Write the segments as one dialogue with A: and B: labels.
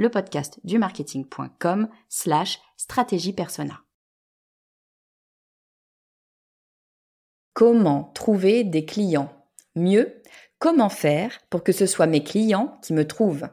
A: le podcast du marketing.com slash stratégie persona. Comment trouver des clients? Mieux, comment faire pour que ce soit mes clients qui me trouvent?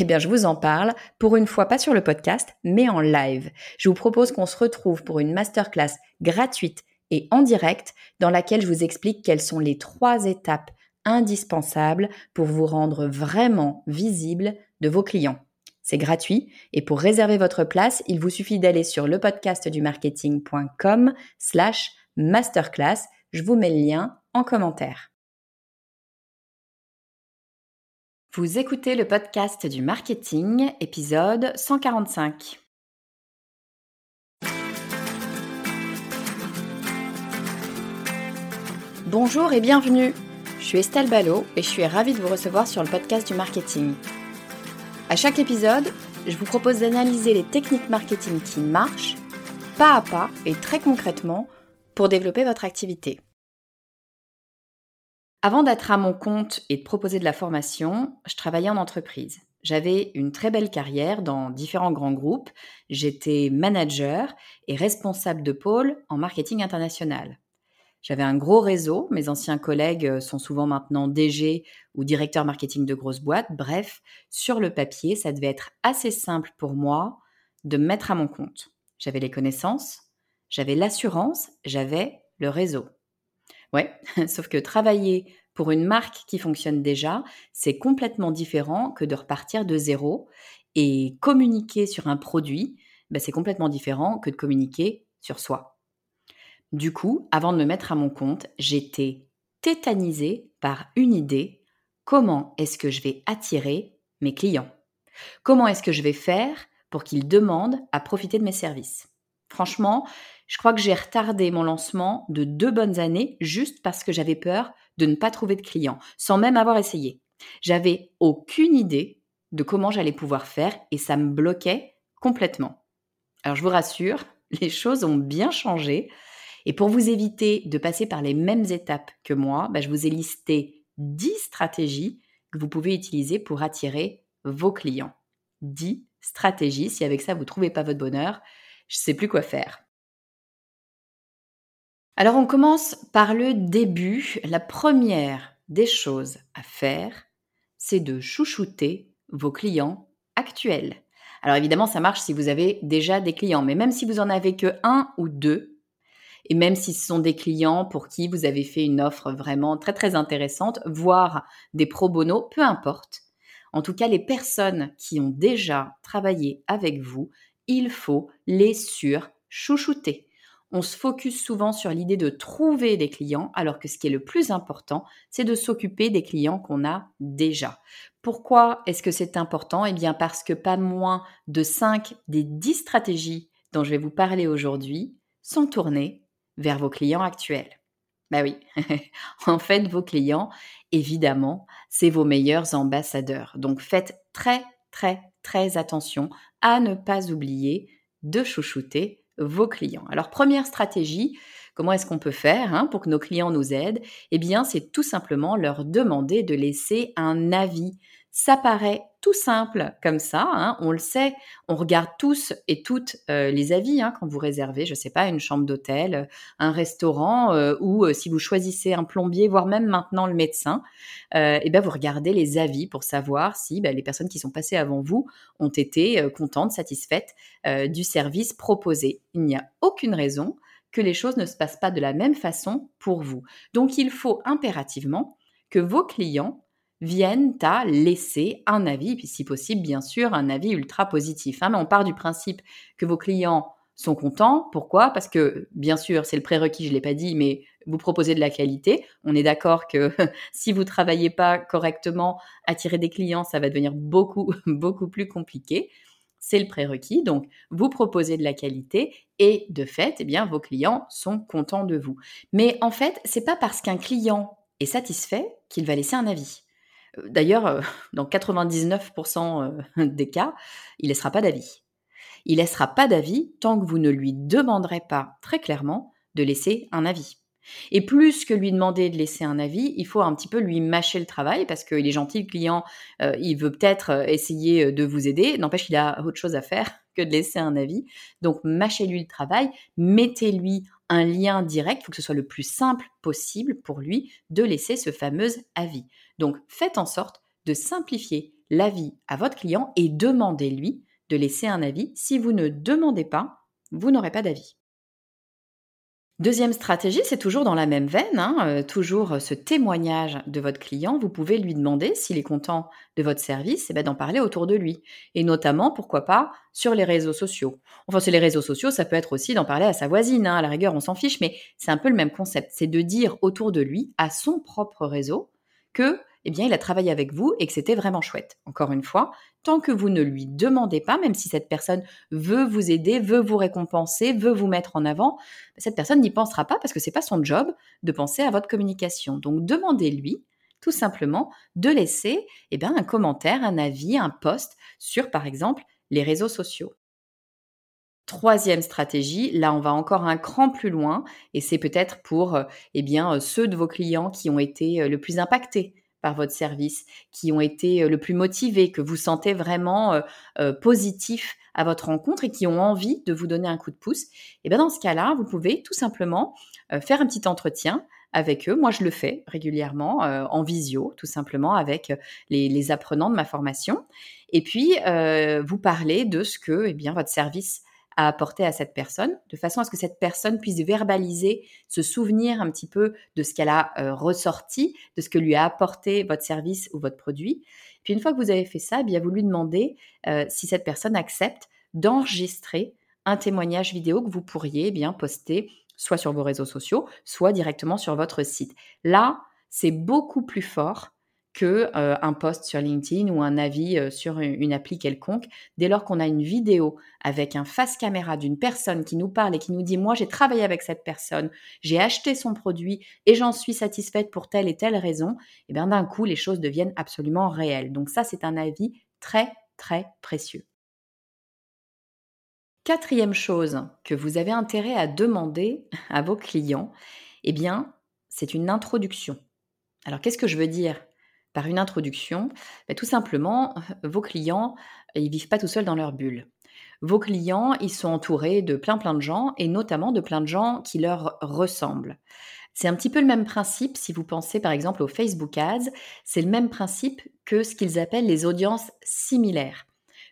A: Eh bien, je vous en parle, pour une fois pas sur le podcast, mais en live. Je vous propose qu'on se retrouve pour une masterclass gratuite et en direct dans laquelle je vous explique quelles sont les trois étapes indispensables pour vous rendre vraiment visible de vos clients. C'est gratuit et pour réserver votre place, il vous suffit d'aller sur le podcast du marketing.com slash masterclass. Je vous mets le lien en commentaire. Vous écoutez le podcast du marketing, épisode 145. Bonjour et bienvenue. Je suis Estelle Ballot et je suis ravie de vous recevoir sur le podcast du marketing. À chaque épisode, je vous propose d'analyser les techniques marketing qui marchent, pas à pas et très concrètement, pour développer votre activité. Avant d'être à mon compte et de proposer de la formation, je travaillais en entreprise. J'avais une très belle carrière dans différents grands groupes. J'étais manager et responsable de pôle en marketing international. J'avais un gros réseau. Mes anciens collègues euh, sont souvent maintenant DG ou directeurs marketing de grosses boîtes. Bref, sur le papier, ça devait être assez simple pour moi de me mettre à mon compte. J'avais les connaissances, j'avais l'assurance, j'avais le réseau. Ouais, sauf que travailler pour une marque qui fonctionne déjà, c'est complètement différent que de repartir de zéro. Et communiquer sur un produit, ben, c'est complètement différent que de communiquer sur soi. Du coup, avant de me mettre à mon compte, j'étais tétanisée par une idée. Comment est-ce que je vais attirer mes clients? Comment est-ce que je vais faire pour qu'ils demandent à profiter de mes services? Franchement, je crois que j'ai retardé mon lancement de deux bonnes années juste parce que j'avais peur de ne pas trouver de clients, sans même avoir essayé. J'avais aucune idée de comment j'allais pouvoir faire et ça me bloquait complètement. Alors je vous rassure, les choses ont bien changé. Et pour vous éviter de passer par les mêmes étapes que moi, bah, je vous ai listé 10 stratégies que vous pouvez utiliser pour attirer vos clients. 10 stratégies. Si avec ça, vous ne trouvez pas votre bonheur, je ne sais plus quoi faire. Alors on commence par le début. La première des choses à faire, c'est de chouchouter vos clients actuels. Alors évidemment, ça marche si vous avez déjà des clients, mais même si vous en avez que un ou deux, et même si ce sont des clients pour qui vous avez fait une offre vraiment très très intéressante, voire des pro bono, peu importe. En tout cas, les personnes qui ont déjà travaillé avec vous, il faut les sur-chouchouter. On se focus souvent sur l'idée de trouver des clients, alors que ce qui est le plus important, c'est de s'occuper des clients qu'on a déjà. Pourquoi est-ce que c'est important? Eh bien parce que pas moins de 5 des 10 stratégies dont je vais vous parler aujourd'hui sont tournées vers vos clients actuels. Bah oui, en fait, vos clients, évidemment, c'est vos meilleurs ambassadeurs. Donc faites très, très, très attention à ne pas oublier de chouchouter vos clients. Alors première stratégie, comment est-ce qu'on peut faire hein, pour que nos clients nous aident? Eh bien, c'est tout simplement leur demander de laisser un avis. Ça paraît tout simple comme ça, hein, on le sait, on regarde tous et toutes euh, les avis hein, quand vous réservez, je ne sais pas, une chambre d'hôtel, un restaurant euh, ou euh, si vous choisissez un plombier, voire même maintenant le médecin, et eh ben vous regardez les avis pour savoir si ben, les personnes qui sont passées avant vous ont été contentes, satisfaites du service proposé. Il n'y a aucune raison que les choses ne se passent pas de la même façon pour vous. Donc il faut impérativement que vos clients viennent à laisser un avis, puis si possible, bien sûr, un avis ultra positif. Hein. mais on part du principe que vos clients sont contents. Pourquoi? Parce que, bien sûr, c'est le prérequis, je ne l'ai pas dit, mais vous proposez de la qualité. On est d'accord que si vous travaillez pas correctement, attirer des clients, ça va devenir beaucoup, beaucoup plus compliqué. C'est le prérequis. Donc, vous proposez de la qualité et de fait, eh bien, vos clients sont contents de vous. Mais en fait, c'est pas parce qu'un client est satisfait qu'il va laisser un avis. Euh, d'ailleurs, euh, dans 99% euh, des cas, il ne laissera pas d'avis. Il laissera pas d'avis tant que vous ne lui demanderez pas très clairement de laisser un avis. Et plus que lui demander de laisser un avis, il faut un petit peu lui mâcher le travail parce qu'il est gentil, le client, il veut peut-être essayer de vous aider. N'empêche qu'il a autre chose à faire que de laisser un avis. Donc, mâchez-lui le travail, mettez-lui un lien direct, il faut que ce soit le plus simple possible pour lui de laisser ce fameux avis. Donc, faites en sorte de simplifier l'avis à votre client et demandez-lui de laisser un avis. Si vous ne demandez pas, vous n'aurez pas d'avis. Deuxième stratégie, c'est toujours dans la même veine, hein, euh, toujours ce témoignage de votre client. Vous pouvez lui demander, s'il est content de votre service, eh ben, d'en parler autour de lui. Et notamment, pourquoi pas, sur les réseaux sociaux. Enfin, sur les réseaux sociaux, ça peut être aussi d'en parler à sa voisine. Hein, à la rigueur, on s'en fiche, mais c'est un peu le même concept. C'est de dire autour de lui, à son propre réseau, que eh bien, il a travaillé avec vous et que c'était vraiment chouette. Encore une fois, tant que vous ne lui demandez pas, même si cette personne veut vous aider, veut vous récompenser, veut vous mettre en avant, cette personne n'y pensera pas parce que c'est pas son job de penser à votre communication. Donc, demandez-lui tout simplement de laisser eh bien, un commentaire, un avis, un post sur, par exemple, les réseaux sociaux. Troisième stratégie, là on va encore un cran plus loin et c'est peut-être pour euh, eh bien, ceux de vos clients qui ont été euh, le plus impactés par votre service, qui ont été euh, le plus motivés, que vous sentez vraiment euh, euh, positif à votre rencontre et qui ont envie de vous donner un coup de pouce, et bien dans ce cas-là, vous pouvez tout simplement faire un petit entretien avec eux. Moi, je le fais régulièrement en visio, tout simplement avec les, apprenants de ma formation. Et puis, vous parlez de ce que eh bien, votre service à apporter à cette personne, de façon à ce que cette personne puisse verbaliser, se souvenir un petit peu de ce qu'elle a euh, ressorti, de ce que lui a apporté votre service ou votre produit. Puis une fois que vous avez fait ça, eh bien vous lui demandez euh, si cette personne accepte d'enregistrer un témoignage vidéo que vous pourriez eh bien poster soit sur vos réseaux sociaux, soit directement sur votre site. Là, c'est beaucoup plus fort que euh, un post sur LinkedIn ou un avis euh, sur une, appli quelconque. Dès lors qu'on a une vidéo avec un face caméra d'une personne qui nous parle et qui nous dit moi j'ai travaillé avec cette personne, j'ai acheté son produit et j'en suis satisfaite pour telle et telle raison, et bien d'un coup les choses deviennent absolument réelles. Donc ça c'est un avis très très précieux. Quatrième chose que vous avez intérêt à demander à vos clients, eh bien, c'est une introduction. Alors, qu'est-ce que je veux dire? Par une introduction, bah, tout simplement, vos clients, ils vivent pas tout seuls dans leur bulle. Vos clients, ils sont entourés de plein plein de gens et notamment de plein de gens qui leur ressemblent. C'est un petit peu le même principe si vous pensez par exemple aux Facebook Ads, c'est le même principe que ce qu'ils appellent les audiences similaires.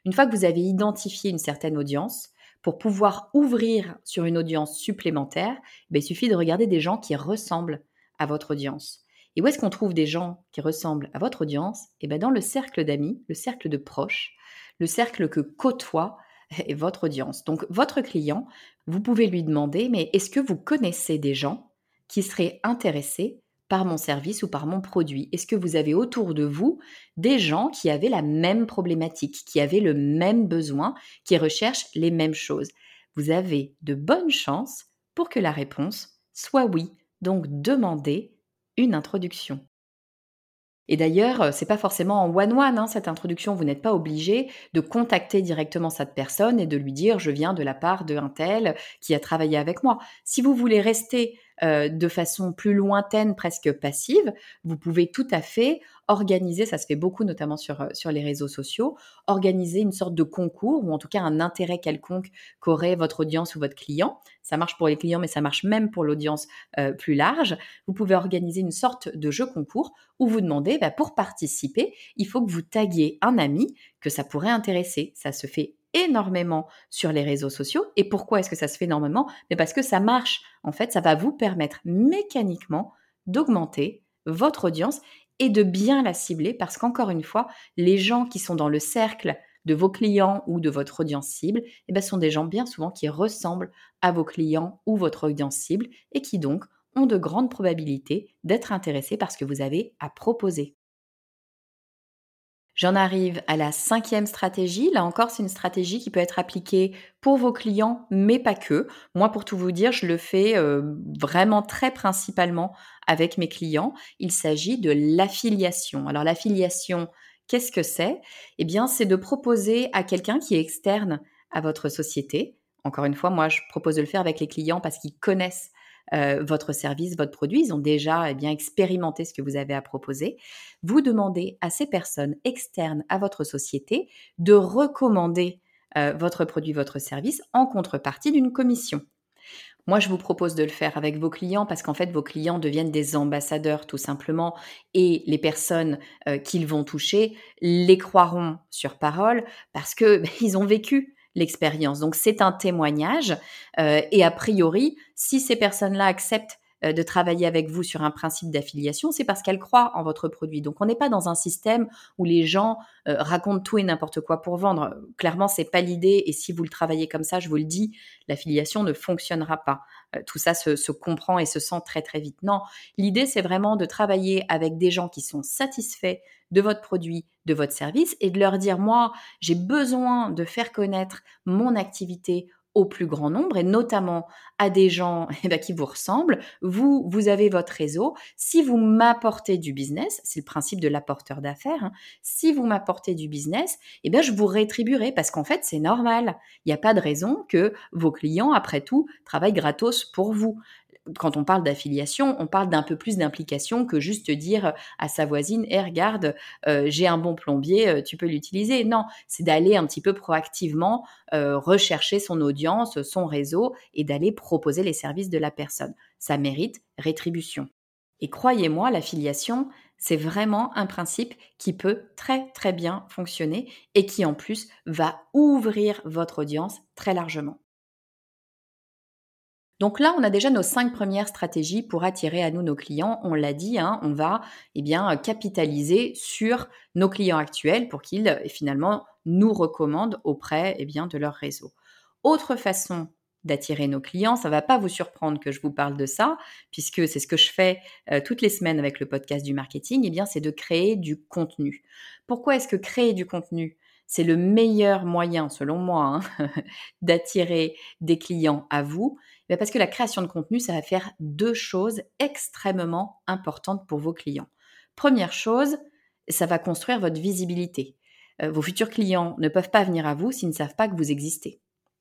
A: Une fois que vous avez identifié une certaine audience, pour pouvoir ouvrir sur une audience supplémentaire, bah, il suffit de regarder des gens qui ressemblent à votre audience. Et où est-ce qu'on trouve des gens qui ressemblent à votre audience? Eh bien dans le cercle d'amis, le cercle de proches, le cercle que côtoie votre audience. Donc votre client, vous pouvez lui demander, mais est-ce que vous connaissez des gens qui seraient intéressés par mon service ou par mon produit? Est-ce que vous avez autour de vous des gens qui avaient la même problématique, qui avaient le même besoin, qui recherchent les mêmes choses? Vous avez de bonnes chances pour que la réponse soit oui. Donc demandez introduction. Et d'ailleurs, euh, c'est pas forcément en one-one hein, cette introduction. Vous n'êtes pas obligé de contacter directement cette personne et de lui dire je viens de la part d'un tel qui a travaillé avec moi. Si vous voulez rester euh, de façon plus lointaine, presque passive, vous pouvez tout à fait organiser, ça se fait beaucoup notamment sur, euh, sur les réseaux sociaux, organiser une sorte de concours ou en tout cas un intérêt quelconque qu'aurait votre audience ou votre client. Ça marche pour les clients, mais ça marche même pour l'audience euh, plus large. Vous pouvez organiser une sorte de jeu concours où vous demandez, bah, pour participer, il faut que vous taguiez un ami que ça pourrait intéresser. Ça se fait énormément sur les réseaux sociaux. Et pourquoi est-ce que ça se fait énormément? Mais parce que ça marche. En fait, ça va vous permettre mécaniquement d'augmenter votre audience et de bien la cibler parce qu'encore une fois, les gens qui sont dans le cercle de vos clients ou de votre audience cible, eh ben, sont des gens bien souvent qui ressemblent à vos clients ou votre audience cible et qui donc ont de grandes probabilités d'être intéressés par ce que vous avez à proposer. J'en arrive à la cinquième stratégie. Là encore, c'est une stratégie qui peut être appliquée pour vos clients, mais pas que. Moi, pour tout vous dire, je le fais euh, vraiment très principalement avec mes clients. Il s'agit de l'affiliation. Alors l'affiliation, qu'est-ce que c'est? Eh bien, c'est de proposer à quelqu'un qui est externe à votre société. Encore une fois, moi, je propose de le faire avec les clients parce qu'ils connaissent euh, votre service, votre produit, ils ont déjà eh bien expérimenté ce que vous avez à proposer. Vous demandez à ces personnes externes à votre société de recommander euh, votre produit, votre service en contrepartie d'une commission. Moi, je vous propose de le faire avec vos clients parce qu'en fait, vos clients deviennent des ambassadeurs tout simplement et les personnes euh, qu'ils vont toucher les croiront sur parole parce que ben, ils ont vécu l'expérience. Donc c'est un témoignage euh, et a priori, si ces personnes-là acceptent euh, de travailler avec vous sur un principe d'affiliation, c'est parce qu'elles croient en votre produit. Donc on n'est pas dans un système où les gens euh, racontent tout et n'importe quoi pour vendre. Clairement, c'est pas l'idée. Et si vous le travaillez comme ça, je vous le dis, l'affiliation ne fonctionnera pas. Tout ça se, se, comprend et se sent très très vite. Non, l'idée c'est vraiment de travailler avec des gens qui sont satisfaits de votre produit, de votre service et de leur dire, moi, j'ai besoin de faire connaître mon activité au plus grand nombre et notamment à des gens eh ben, qui vous ressemblent. Vous, vous avez votre réseau. Si vous m'apportez du business, c'est le principe de l'apporteur d'affaires, hein, si vous m'apportez du business, eh bien, je vous rétribuerai parce qu'en fait, c'est normal. Il n'y a pas de raison que vos clients, après tout, travaillent gratos pour vous quand on parle d'affiliation, on parle d'un peu plus d'implication que juste dire à sa voisine, eh regarde, euh, j'ai un bon plombier, euh, tu peux l'utiliser. Non, c'est d'aller un petit peu proactivement euh, rechercher son audience, son réseau et d'aller proposer les services de la personne. Ça mérite rétribution. Et croyez-moi, l'affiliation, c'est vraiment un principe qui peut très très bien fonctionner et qui en plus va ouvrir votre audience très largement. Donc là, on a déjà nos cinq premières stratégies pour attirer à nous nos clients. On l'a dit, hein, on va eh bien, capitaliser sur nos clients actuels pour qu'ils finalement nous recommandent auprès eh bien, de leur réseau. Autre façon d'attirer nos clients. Ça va pas vous surprendre que je vous parle de ça, puisque c'est ce que je fais euh, toutes les semaines avec le podcast du marketing. Eh c'est de créer du contenu. Pourquoi est-ce que créer du contenu c'est le meilleur moyen, selon moi, hein, d'attirer des clients à vous? Parce que la création de contenu, ça va faire deux choses extrêmement importantes pour vos clients. Première chose, ça va construire votre visibilité. Euh, vos futurs clients ne peuvent pas venir à vous s'ils ne savent pas que vous existez.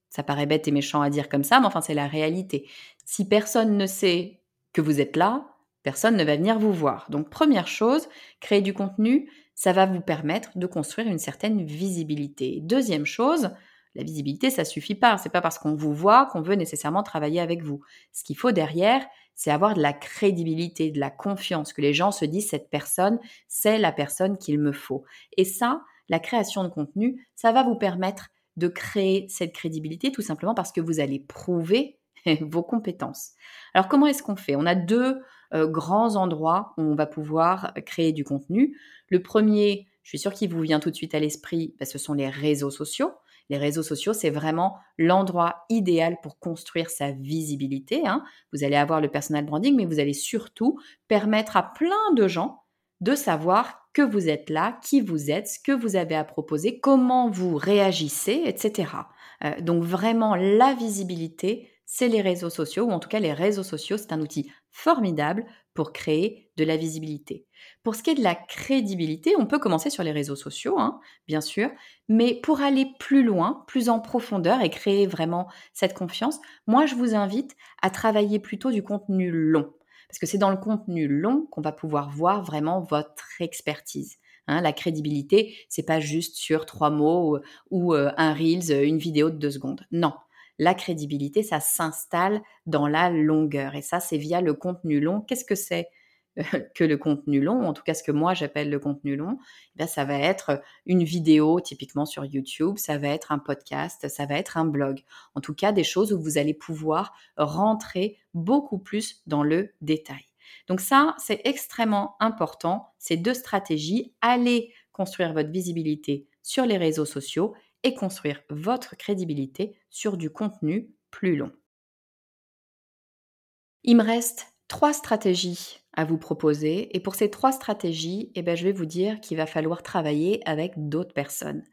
A: Ça paraît bête et méchant à dire comme ça, mais enfin c'est la réalité. Si personne ne sait que vous êtes là, personne ne va venir vous voir. Donc première chose, créer du contenu, ça va vous permettre de construire une certaine visibilité. Deuxième chose, la visibilité, ça suffit pas. C'est pas parce qu'on vous voit qu'on veut nécessairement travailler avec vous. Ce qu'il faut derrière, c'est avoir de la crédibilité, de la confiance, que les gens se disent cette personne, c'est la personne qu'il me faut. Et ça, la création de contenu, ça va vous permettre de créer cette crédibilité tout simplement parce que vous allez prouver vos compétences. Alors comment est-ce qu'on fait? On a deux euh, grands endroits où on va pouvoir créer du contenu. Le premier, je suis sûre qu'il vous vient tout de suite à l'esprit, bah, ce sont les réseaux sociaux. Les réseaux sociaux, c'est vraiment l'endroit idéal pour construire sa visibilité. Hein. Vous allez avoir le personal branding, mais vous allez surtout permettre à plein de gens de savoir que vous êtes là, qui vous êtes, ce que vous avez à proposer, comment vous réagissez, etc. Euh, donc vraiment, la visibilité, c'est les réseaux sociaux, ou en tout cas les réseaux sociaux, c'est un outil formidable pour créer de la visibilité. Pour ce qui est de la crédibilité, on peut commencer sur les réseaux sociaux, hein, bien sûr, mais pour aller plus loin, plus en profondeur et créer vraiment cette confiance, moi je vous invite à travailler plutôt du contenu long. Parce que c'est dans le contenu long qu'on va pouvoir voir vraiment votre expertise. Hein. la crédibilité, c'est pas juste sur trois mots ou, euh, un reels, une vidéo de deux secondes. Non, la crédibilité, ça s'installe dans la longueur. Et ça, c'est via le contenu long. Qu'est-ce que c'est que le contenu long, en tout cas ce que moi j'appelle le contenu long, eh ça va être une vidéo typiquement sur YouTube, ça va être un podcast, ça va être un blog. En tout cas, des choses où vous allez pouvoir rentrer beaucoup plus dans le détail. Donc ça, c'est extrêmement important, ces deux stratégies. Allez construire votre visibilité sur les réseaux sociaux et construire votre crédibilité sur du contenu plus long. Il me reste trois stratégies à vous proposer. Et pour ces trois stratégies, eh ben, je vais vous dire qu'il va falloir travailler avec d'autres personnes.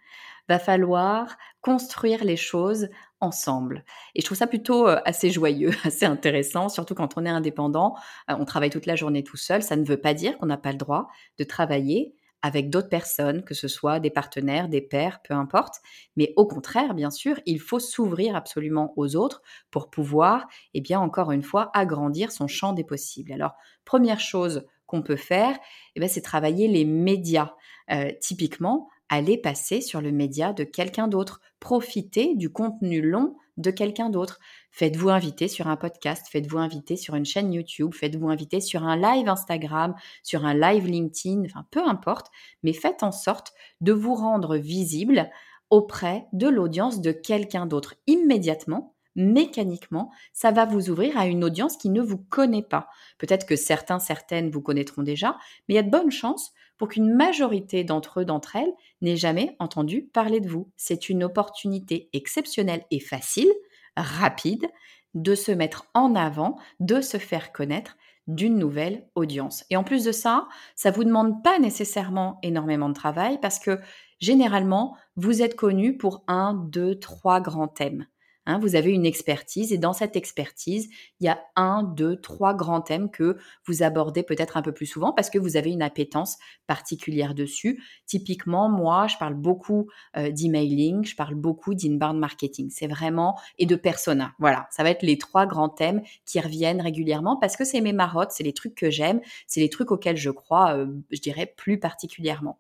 A: Va falloir construire les choses ensemble. Et je trouve ça plutôt euh, assez joyeux, assez intéressant, surtout quand on est indépendant. Euh, on travaille toute la journée tout seul. Ça ne veut pas dire qu'on n'a pas le droit de travailler avec d'autres personnes, que ce soit des partenaires, des pairs, peu importe. Mais au contraire, bien sûr, il faut s'ouvrir absolument aux autres pour pouvoir, eh bien, encore une fois, agrandir son champ des possibles. Alors, première chose qu'on peut faire, eh c'est travailler les médias. Euh, typiquement, aller passer sur le média de quelqu'un d'autre, profiter du contenu long de quelqu'un d'autre. Faites-vous inviter sur un podcast, faites-vous inviter sur une chaîne YouTube, faites-vous inviter sur un live Instagram, sur un live LinkedIn, enfin peu importe, mais faites en sorte de vous rendre visible auprès de l'audience de quelqu'un d'autre immédiatement mécaniquement, ça va vous ouvrir à une audience qui ne vous connaît pas. Peut-être que certains, certaines vous connaîtront déjà, mais il y a de bonnes chances pour qu'une majorité d'entre eux, d'entre elles, n'aient jamais entendu parler de vous. C'est une opportunité exceptionnelle et facile, rapide, de se mettre en avant, de se faire connaître d'une nouvelle audience. Et en plus de ça, ça vous demande pas nécessairement énormément de travail parce que généralement, vous êtes connu pour un, deux, trois grands thèmes. Hein, vous avez une expertise et dans cette expertise, il y a un, deux, trois grands thèmes que vous abordez peut-être un peu plus souvent parce que vous avez une appétence particulière dessus. Typiquement, moi, je parle beaucoup euh, d'emailing, je parle beaucoup d'inbound marketing. C'est vraiment et de persona. Voilà, ça va être les trois grands thèmes qui reviennent régulièrement parce que c'est mes marottes, c'est les trucs que j'aime, c'est les trucs auxquels je crois, euh, je dirais plus particulièrement.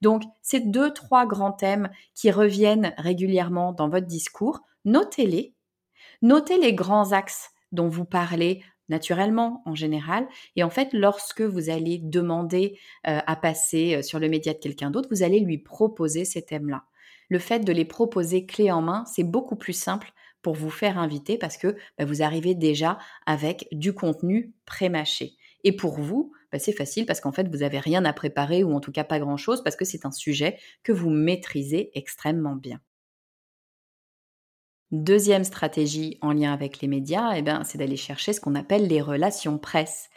A: Donc, ces deux, trois grands thèmes qui reviennent régulièrement dans votre discours, notez-les, notez les grands axes dont vous parlez naturellement en général. Et en fait, lorsque vous allez demander euh, à passer euh, sur le média de quelqu'un d'autre, vous allez lui proposer ces thèmes-là. Le fait de les proposer clé en main, c'est beaucoup plus simple pour vous faire inviter parce que bah, vous arrivez déjà avec du contenu pré-mâché. Et pour vous, bah, c'est facile parce qu'en fait, vous n'avez rien à préparer ou en tout cas pas grand-chose parce que c'est un sujet que vous maîtrisez extrêmement bien. Deuxième stratégie en lien avec les médias, eh ben, c'est d'aller chercher ce qu'on appelle les relations presse.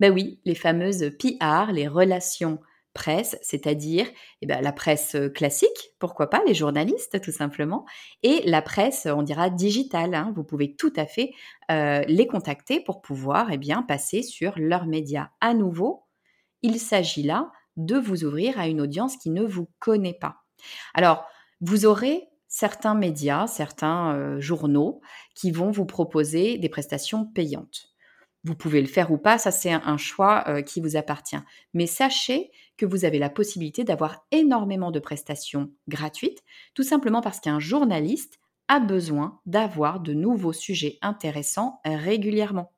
A: Ben oui, les fameuses PR, les relations presse, c'est-à-dire eh ben, la presse classique, pourquoi pas, les journalistes tout simplement, et la presse, on dira digitale. Hein. Vous pouvez tout à fait les contacter pour pouvoir eh bien, passer sur leurs médias. À nouveau, il s'agit là de vous ouvrir à une audience qui ne vous connaît pas. Alors, vous aurez certains médias, certains journaux qui vont vous proposer des prestations payantes. Vous pouvez le faire ou pas, ça c'est un, choix euh, qui vous appartient. Mais sachez que vous avez la possibilité d'avoir énormément de prestations gratuites, tout simplement parce qu'un journaliste a besoin d'avoir de nouveaux sujets intéressants régulièrement.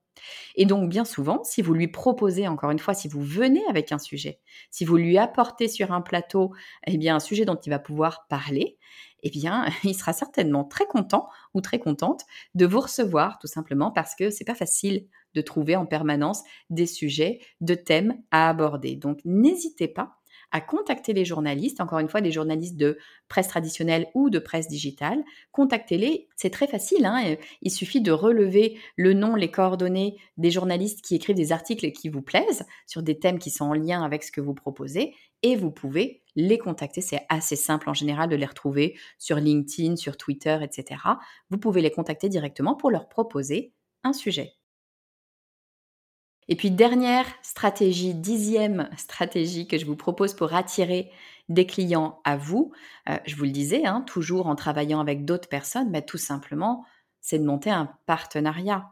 A: Et donc, bien souvent, si vous lui proposez, encore une fois, si vous venez avec un sujet, si vous lui apportez sur un plateau, eh bien, un sujet dont il va pouvoir parler, eh bien, il sera certainement très content ou très contente de vous recevoir, tout simplement parce que c'est pas facile de trouver en permanence des sujets, de thèmes à aborder. Donc, n'hésitez pas à contacter les journalistes, encore une fois, des journalistes de presse traditionnelle ou de presse digitale. Contactez-les, c'est très facile. Hein il suffit de relever le nom, les coordonnées des journalistes qui écrivent des articles qui vous plaisent sur des thèmes qui sont en lien avec ce que vous proposez et vous pouvez les contacter. C'est assez simple en général de les retrouver sur LinkedIn, sur Twitter, etc. Vous pouvez les contacter directement pour leur proposer un sujet. Et puis dernière stratégie, dixième stratégie que je vous propose pour attirer des clients à vous, euh, je vous le disais, hein, toujours en travaillant avec d'autres personnes, mais tout simplement, c'est de monter un partenariat.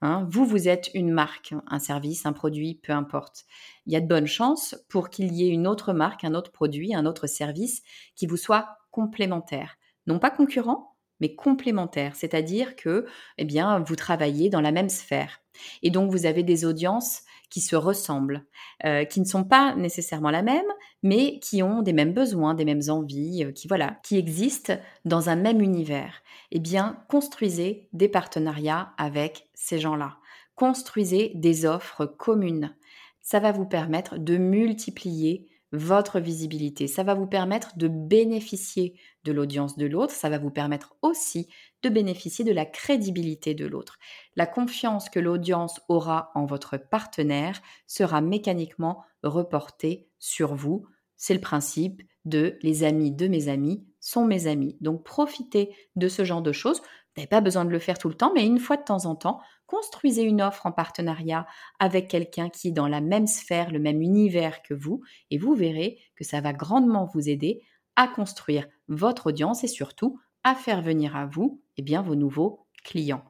A: Hein. vous, vous êtes une marque, un service, un produit, peu importe. Il y a de bonnes chances pour qu'il y ait une autre marque, un autre produit, un autre service qui vous soit complémentaire. Non pas concurrent, mais complémentaires, c'est-à-dire que eh bien, vous travaillez dans la même sphère. Et donc, vous avez des audiences qui se ressemblent, euh, qui ne sont pas nécessairement la même, mais qui ont des mêmes besoins, des mêmes envies, euh, qui voilà, qui existent dans un même univers. Eh bien, construisez des partenariats avec ces gens-là. Construisez des offres communes. Ça va vous permettre de multiplier votre visibilité. Ça va vous permettre de bénéficier de l'audience de l'autre. Ça va vous permettre aussi de bénéficier de la crédibilité de l'autre. La confiance que l'audience aura en votre partenaire sera mécaniquement reportée sur vous. C'est le principe de les amis de mes amis sont mes amis. Donc profitez de ce genre de choses. N'avez pas besoin de le faire tout le temps, mais une fois de temps en temps, construisez une offre en partenariat avec quelqu'un qui est dans la même sphère, le même univers que vous, et vous verrez que ça va grandement vous aider à construire votre audience et surtout à faire venir à vous eh bien, vos nouveaux clients.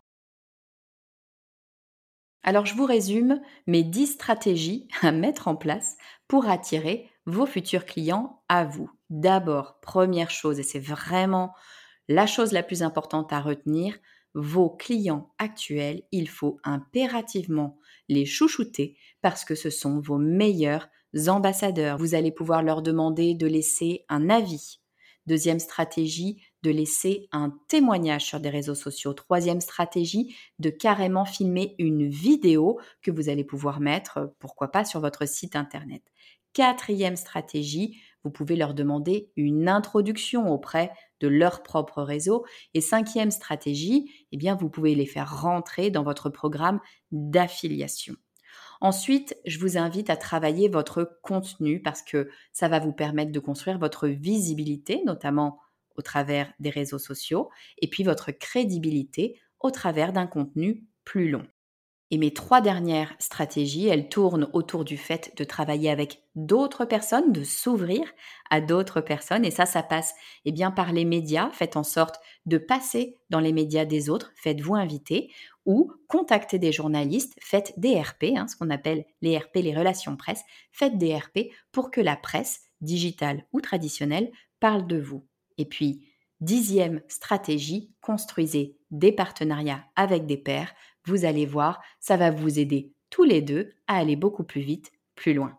A: Alors je vous résume mes 10 stratégies à mettre en place pour attirer vos futurs clients à vous. D'abord, première chose, et c'est vraiment la chose la plus importante à retenir, vos clients actuels, il faut impérativement les chouchouter parce que ce sont vos meilleurs ambassadeurs. Vous allez pouvoir leur demander de laisser un avis. Deuxième stratégie, de laisser un témoignage sur des réseaux sociaux. Troisième stratégie, de carrément filmer une vidéo que vous allez pouvoir mettre, pourquoi pas, sur votre site internet. Quatrième stratégie, vous pouvez leur demander une introduction auprès de leur propre réseau. Et cinquième stratégie, eh bien, vous pouvez les faire rentrer dans votre programme d'affiliation. Ensuite, je vous invite à travailler votre contenu parce que ça va vous permettre de construire votre visibilité, notamment au travers des réseaux sociaux, et puis votre crédibilité au travers d'un contenu plus long. Et mes trois dernières stratégies, elles tournent autour du fait de travailler avec d'autres personnes, de s'ouvrir à d'autres personnes. Et ça, ça passe eh bien, par les médias. Faites en sorte de passer dans les médias des autres. Faites-vous inviter ou contactez des journalistes. Faites des RP, hein, ce qu'on appelle les RP, les relations presse. Faites des RP pour que la presse, digitale ou traditionnelle, parle de vous. Et puis, dixième stratégie, construisez des partenariats avec des pairs vous allez voir, ça va vous aider tous les deux à aller beaucoup plus vite, plus loin.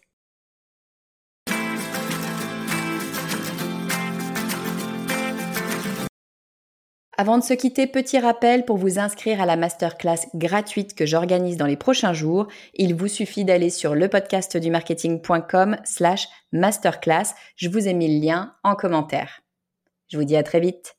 A: Avant de se quitter, petit rappel pour vous inscrire à la masterclass gratuite que j'organise dans les prochains jours. Il vous suffit d'aller sur lepodcastdumarketing.com slash masterclass. Je vous ai mis le lien en commentaire. Je vous dis à très vite.